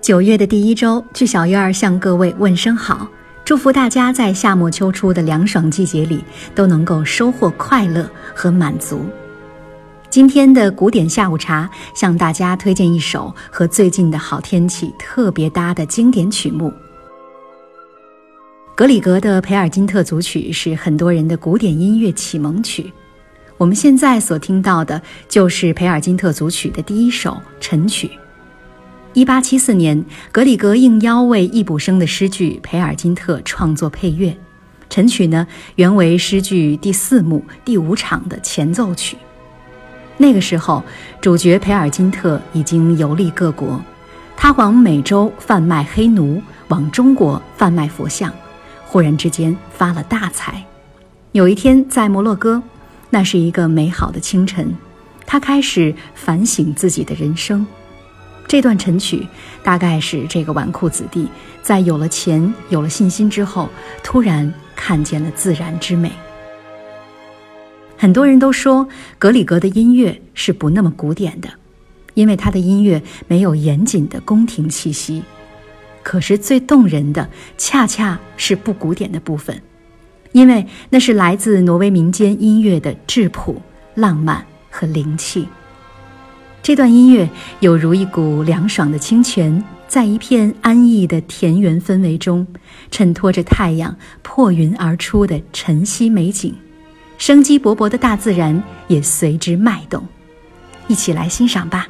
九月的第一周，去小院儿向各位问声好，祝福大家在夏末秋初的凉爽季节里都能够收获快乐和满足。今天的古典下午茶，向大家推荐一首和最近的好天气特别搭的经典曲目。格里格的《培尔金特组曲》是很多人的古典音乐启蒙曲。我们现在所听到的就是《培尔金特组曲》的第一首晨曲。一八七四年，格里格应邀为易卜生的诗句《培尔金特》创作配乐。晨曲呢，原为诗句第四幕第五场的前奏曲。那个时候，主角培尔金特已经游历各国，他往美洲贩卖黑奴，往中国贩卖佛像，忽然之间发了大财。有一天，在摩洛哥，那是一个美好的清晨，他开始反省自己的人生。这段晨曲大概是这个纨绔子弟在有了钱、有了信心之后，突然看见了自然之美。很多人都说格里格的音乐是不那么古典的，因为他的音乐没有严谨的宫廷气息。可是最动人的，恰恰是不古典的部分，因为那是来自挪威民间音乐的质朴、浪漫和灵气。这段音乐有如一股凉爽的清泉，在一片安逸的田园氛围中，衬托着太阳破云而出的晨曦美景，生机勃勃的大自然也随之脉动。一起来欣赏吧。